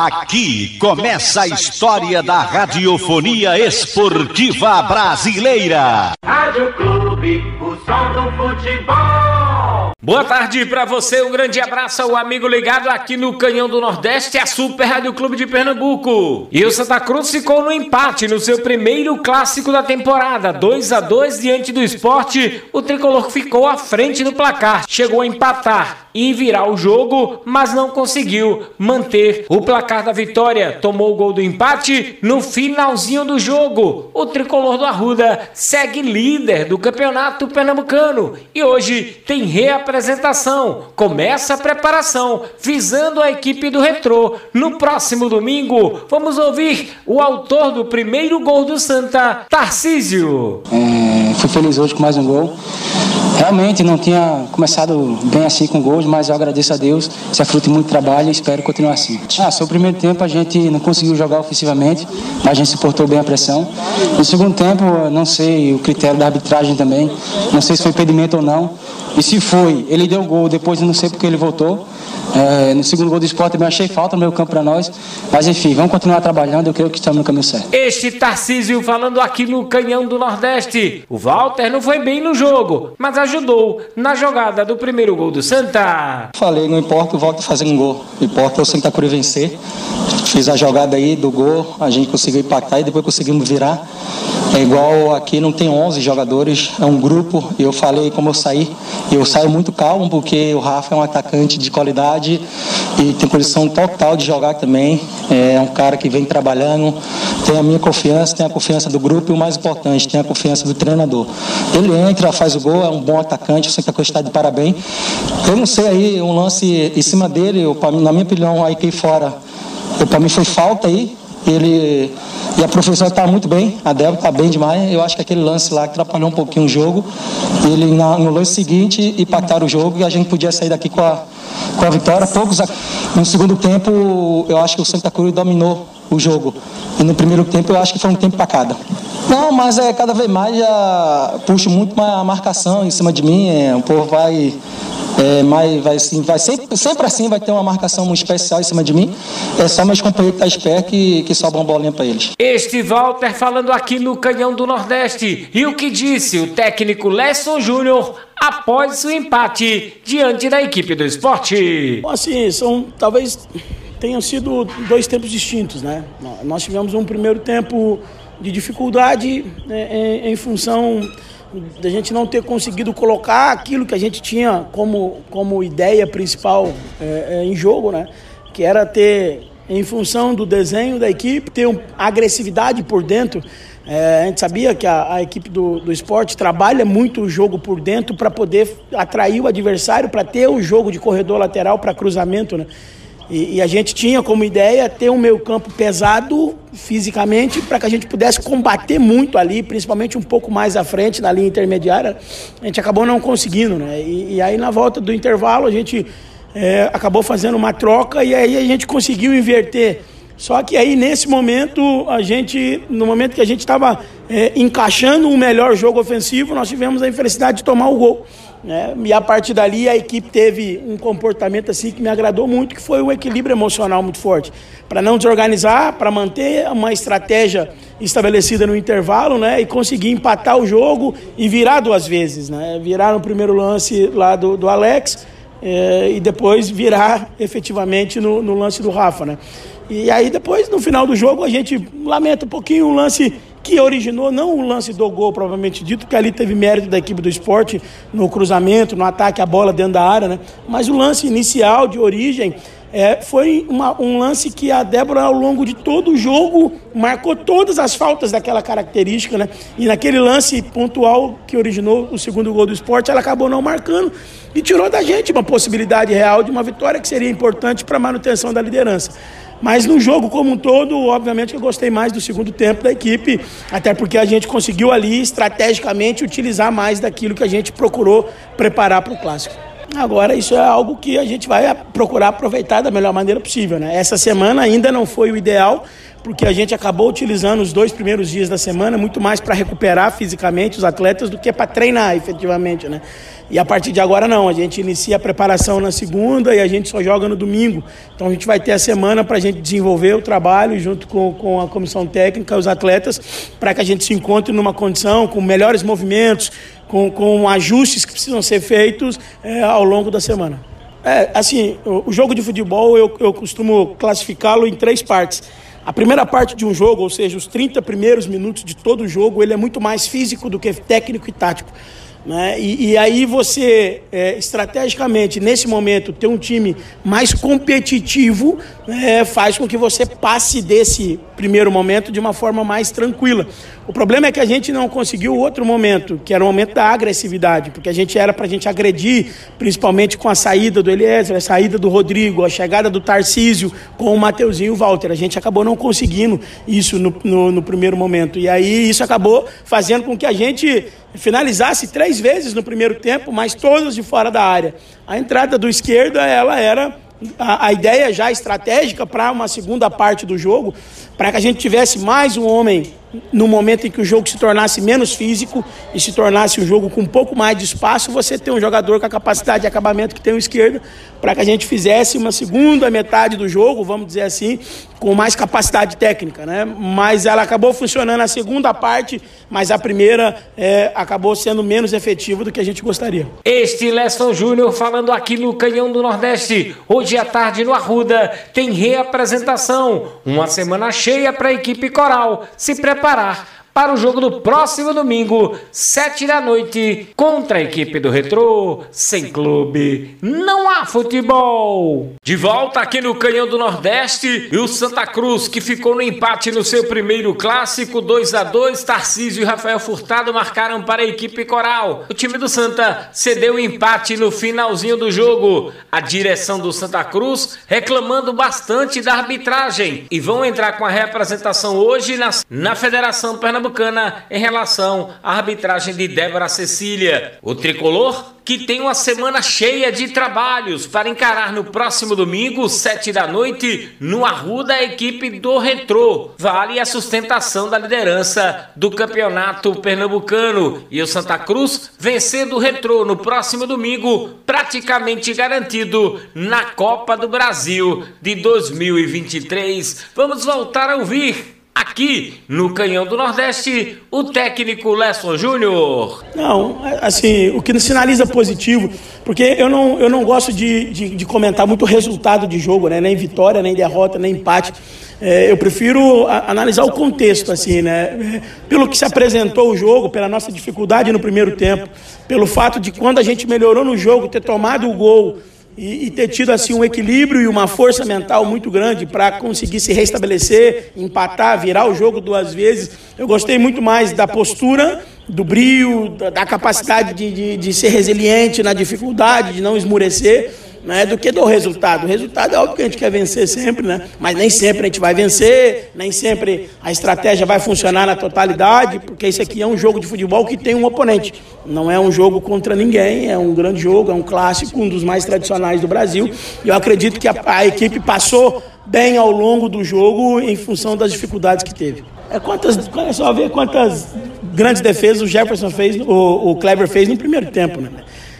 Aqui começa a história da radiofonia esportiva brasileira. Rádio Clube, o som do futebol. Boa tarde para você, um grande abraço ao amigo ligado aqui no Canhão do Nordeste, a Super Rádio Clube de Pernambuco. E o Santa Cruz ficou no empate no seu primeiro clássico da temporada, 2 a 2 diante do esporte. O tricolor ficou à frente do placar, chegou a empatar e virar o jogo, mas não conseguiu manter o placar da vitória. Tomou o gol do empate no finalzinho do jogo. O tricolor do Arruda segue líder do campeonato pernambucano e hoje tem reapresentação. Começa a preparação visando a equipe do Retrô. No próximo domingo, vamos ouvir o autor do primeiro gol do Santa, Tarcísio. É, fui feliz hoje com mais um gol. Realmente não tinha começado bem assim com gols, mas eu agradeço a Deus. Isso é fruto de muito trabalho e espero continuar assim. Ah, seu primeiro tempo a gente não conseguiu jogar ofensivamente, mas a gente suportou bem a pressão. No segundo tempo, não sei o critério da arbitragem também, não sei se foi impedimento ou não. E se foi, ele deu gol, depois eu não sei porque ele voltou. É, no segundo gol do esporte também achei falta no meio campo para nós. Mas enfim, vamos continuar trabalhando, eu creio que estamos no caminho certo. Este Tarcísio falando aqui no Canhão do Nordeste. O Walter não foi bem no jogo, mas ajudou na jogada do primeiro gol do Santa. Falei, não importa o Walter fazer um gol, importa o Santa Cruz vencer. Fiz a jogada aí do gol, a gente conseguiu empatar e depois conseguimos virar. É igual aqui não tem 11 jogadores, é um grupo. Eu falei como eu saí, eu saio muito calmo porque o Rafa é um atacante de qualidade e tem condição total de jogar também. É um cara que vem trabalhando, tem a minha confiança, tem a confiança do grupo e o mais importante, tem a confiança do treinador. Ele entra, faz o gol, é um bom atacante, o Santa Cruz está de parabéns. Eu não sei aí, um lance em cima dele, eu, na minha opinião, aí que fora, para mim foi falta aí. Ele e a professora está muito bem, a Débora está bem demais. Eu acho que aquele lance lá atrapalhou um pouquinho o jogo. Ele no lance seguinte impactaram o jogo e a gente podia sair daqui com a, com a vitória. Poucos no segundo tempo, eu acho que o Santa Cruz dominou o jogo. E no primeiro tempo eu acho que foi um tempo para cada. Não, mas é cada vez mais já puxo muito a marcação em cima de mim. É, o povo vai é, mas vai, assim, vai sempre, sempre assim vai ter uma marcação muito especial em cima de mim. É só meus companheiros que estão tá espertos que, que sobram bolinha para eles. Este Walter falando aqui no Canhão do Nordeste. E o que disse o técnico Lesson Júnior após o empate diante da equipe do esporte? Assim, são talvez tenham sido dois tempos distintos, né? Nós tivemos um primeiro tempo de dificuldade né, em, em função da gente não ter conseguido colocar aquilo que a gente tinha como, como ideia principal é, é, em jogo, né? Que era ter, em função do desenho da equipe, ter um, agressividade por dentro. É, a gente sabia que a, a equipe do, do esporte trabalha muito o jogo por dentro para poder atrair o adversário, para ter o jogo de corredor lateral para cruzamento, né? E, e, a gente tinha como ideia ter um meio campo pesado fisicamente para que a gente pudesse combater muito ali, principalmente um pouco mais à frente na linha intermediária. A gente acabou não conseguindo, né? E, e aí na volta do intervalo a gente é, acabou fazendo uma troca e aí a gente conseguiu inverter. Só que aí nesse momento a gente, no momento que a gente estava é, encaixando um melhor jogo ofensivo, nós tivemos a infelicidade de tomar o gol. Né? E a partir dali a equipe teve um comportamento assim que me agradou muito, que foi um equilíbrio emocional muito forte. Para não desorganizar, para manter uma estratégia estabelecida no intervalo, né? E conseguir empatar o jogo e virar duas vezes, né? Virar no primeiro lance lá do, do Alex é, e depois virar efetivamente no, no lance do Rafa, né? E aí depois, no final do jogo, a gente lamenta um pouquinho o lance que originou não o lance do gol, provavelmente dito, que ali teve mérito da equipe do esporte no cruzamento, no ataque, a bola dentro da área, né? Mas o lance inicial de origem é, foi uma, um lance que a Débora, ao longo de todo o jogo, marcou todas as faltas daquela característica, né? E naquele lance pontual que originou o segundo gol do esporte, ela acabou não marcando e tirou da gente uma possibilidade real de uma vitória que seria importante para a manutenção da liderança. Mas no jogo como um todo, obviamente eu gostei mais do segundo tempo da equipe, até porque a gente conseguiu ali estrategicamente utilizar mais daquilo que a gente procurou preparar para o clássico. Agora, isso é algo que a gente vai procurar aproveitar da melhor maneira possível. Né? Essa semana ainda não foi o ideal, porque a gente acabou utilizando os dois primeiros dias da semana muito mais para recuperar fisicamente os atletas do que para treinar efetivamente. Né? E a partir de agora não, a gente inicia a preparação na segunda e a gente só joga no domingo. Então a gente vai ter a semana para a gente desenvolver o trabalho junto com, com a comissão técnica, os atletas, para que a gente se encontre numa condição com melhores movimentos, com, com ajustes que precisam ser feitos é, ao longo da semana. É, assim, o, o jogo de futebol eu, eu costumo classificá-lo em três partes. A primeira parte de um jogo, ou seja, os 30 primeiros minutos de todo o jogo, ele é muito mais físico do que técnico e tático. Né? E, e, aí você, é, estrategicamente, nesse momento, ter um time mais competitivo né, faz com que você passe desse primeiro momento de uma forma mais tranquila. O problema é que a gente não conseguiu outro momento, que era o momento da agressividade, porque a gente era para a gente agredir, principalmente com a saída do Eliezer, a saída do Rodrigo, a chegada do Tarcísio com o Mateuzinho e o Walter. A gente acabou não conseguindo isso no, no, no primeiro momento. E aí isso acabou fazendo com que a gente finalizasse três vezes no primeiro tempo, mas todas de fora da área. A entrada do esquerda, ela era a, a ideia já estratégica para uma segunda parte do jogo, para que a gente tivesse mais um homem no momento em que o jogo se tornasse menos físico e se tornasse um jogo com um pouco mais de espaço, você ter um jogador com a capacidade de acabamento que tem o esquerdo, para que a gente fizesse uma segunda metade do jogo, vamos dizer assim, com mais capacidade técnica, né? Mas ela acabou funcionando a segunda parte, mas a primeira é, acabou sendo menos efetiva do que a gente gostaria. Este Leston Júnior falando aqui no Canhão do Nordeste. Hoje à tarde no Arruda tem reapresentação. Uma semana cheia para a equipe coral se preparar preparar para o jogo do próximo domingo, sete da noite, contra a equipe do Retrô. Sem clube, não há futebol. De volta aqui no Canhão do Nordeste, e o Santa Cruz, que ficou no empate no seu primeiro clássico, 2 a 2 Tarcísio e Rafael Furtado marcaram para a equipe coral. O time do Santa cedeu o empate no finalzinho do jogo. A direção do Santa Cruz reclamando bastante da arbitragem e vão entrar com a representação hoje na, na Federação Pernambucana Pernambucana em relação à arbitragem de Débora Cecília. O tricolor que tem uma semana cheia de trabalhos para encarar no próximo domingo, sete da noite, no Arruda, a equipe do Retrô. Vale a sustentação da liderança do campeonato pernambucano. E o Santa Cruz vencendo o Retrô no próximo domingo, praticamente garantido na Copa do Brasil de 2023. Vamos voltar a ouvir Aqui no Canhão do Nordeste, o técnico Lesson Júnior. Não, assim, o que sinaliza positivo, porque eu não, eu não gosto de, de, de comentar muito resultado de jogo, né? nem vitória, nem derrota, nem empate. É, eu prefiro a, analisar o contexto, assim, né? Pelo que se apresentou o jogo, pela nossa dificuldade no primeiro tempo, pelo fato de quando a gente melhorou no jogo, ter tomado o gol e, e, ter tido assim um equilíbrio e uma força mental muito grande para conseguir se restabelecer, empatar, virar o jogo duas vezes. Eu gostei muito mais da postura, do brio, da, da capacidade de, de, de ser resiliente na dificuldade, de não esmurecer né, do que do resultado. O resultado é óbvio que a gente quer vencer sempre, né? Mas nem sempre a gente vai vencer, nem sempre a estratégia vai funcionar na totalidade, porque isso aqui é um jogo de futebol que tem um oponente. Não é um jogo contra ninguém, é um grande jogo, é um clássico, um dos mais tradicionais do Brasil. E eu acredito que a, a equipe passou bem ao longo do jogo em função das dificuldades que teve. É quantas, é só ver quantas grandes defesas o Jefferson fez, o, o Kleber fez no primeiro tempo, né?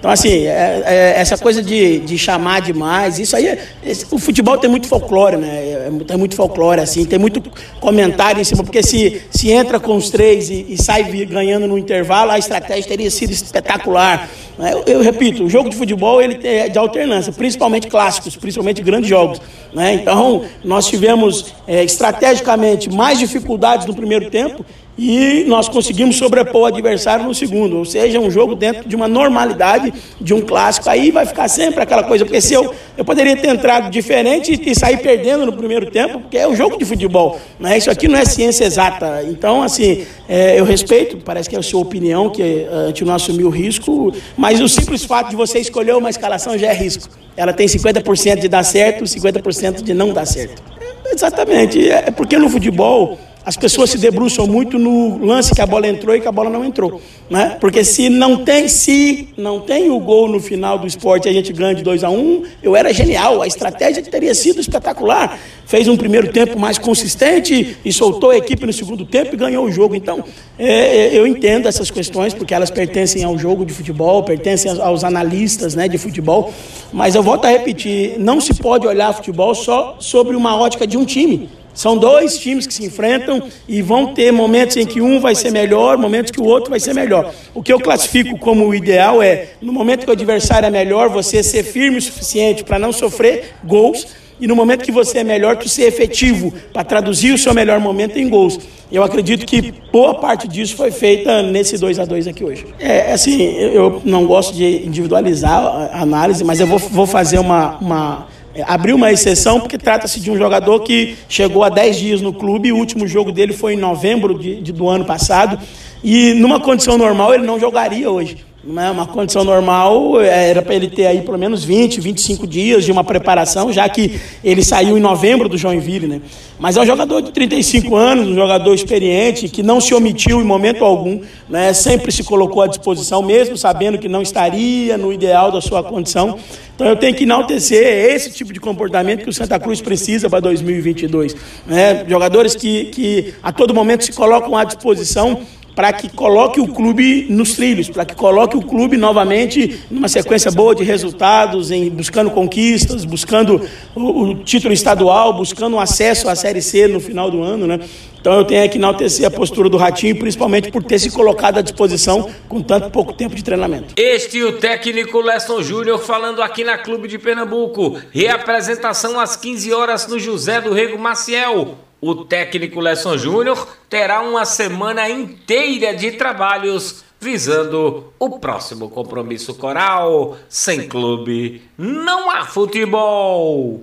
Então, assim, é, é, essa coisa de, de chamar demais, isso aí, é, esse, o futebol tem muito folclore, né? É, tem muito folclore, assim, tem muito comentário em cima, porque se, se entra com os três e, e sai ganhando no intervalo, a estratégia teria sido espetacular. Né? Eu, eu, repito, o jogo de futebol ele é de alternância, principalmente clássicos, principalmente grandes jogos. Né? Então, nós tivemos é, estrategicamente mais dificuldades no primeiro tempo e nós conseguimos sobrepor o adversário no segundo, ou seja, um jogo dentro de uma normalidade de um clássico. Aí vai ficar sempre aquela coisa, porque se eu, eu poderia ter entrado diferente e sair perdendo no primeiro tempo, porque é um jogo de futebol, né? isso aqui não é ciência exata. Então, assim, é, eu respeito, parece que é a sua opinião, que a gente não assumiu o risco, mas o simples fato de você escolher uma escalação já é risco. Ela tem 50% de dar certo, 50% de não dar certo. Exatamente, é porque no futebol as pessoas se debruçam muito no lance que a bola entrou e que a bola não entrou, né? Porque se não tem se não tem o gol no final do esporte a gente ganha de 2 a 1, um, eu era genial, a estratégia teria sido espetacular. Fez um primeiro tempo mais consistente e soltou a equipe no segundo tempo e ganhou o jogo. Então, é, é eu entendo essas questões porque elas pertencem ao jogo de futebol, pertencem aos analistas, né, de futebol, mas eu volto a repetir, não se pode olhar futebol só sobre uma ótica de um time. São dois times que se enfrentam e vão ter momentos em que um vai ser melhor, momentos que o outro vai ser melhor. O que eu classifico como o ideal é, no momento que o adversário é melhor, você ser firme o suficiente para não sofrer gols, e no momento que você é melhor, tu ser efetivo para traduzir o seu melhor momento em gols. Eu acredito que boa parte disso foi feita nesse 2 a 2 aqui hoje. É assim, eu não gosto de individualizar a análise, mas eu vou, vou fazer uma, uma é, abriu uma exceção porque trata-se de um jogador que chegou há 10 dias no clube, o último jogo dele foi em novembro de, de, do ano passado, e numa condição normal ele não jogaria hoje. Né? Uma condição normal é, era para ele ter aí pelo menos 20, 25 dias de uma preparação, já que ele saiu em novembro do Joinville. Né? Mas é um jogador de 35 anos, um jogador experiente, que não se omitiu em momento algum, né? sempre se colocou à disposição, mesmo sabendo que não estaria no ideal da sua condição. Então eu tenho que enaltecer esse tipo de comportamento que o Santa Cruz precisa para 2022. Né? Jogadores que, que a todo momento se colocam à disposição para que coloque o clube nos trilhos, para que coloque o clube novamente numa sequência boa de resultados, em buscando conquistas, buscando o, o título estadual, buscando um acesso à Série C no final do ano, né? Então eu tenho que enaltecer a postura do Ratinho, principalmente por ter se colocado à disposição com tanto pouco tempo de treinamento. Este e o técnico Lesson Júnior falando aqui na Clube de Pernambuco. Reapresentação às 15 horas no José do Rego Maciel. O técnico Lesson Júnior terá uma semana inteira de trabalhos visando o próximo compromisso coral. Sem clube, não há futebol.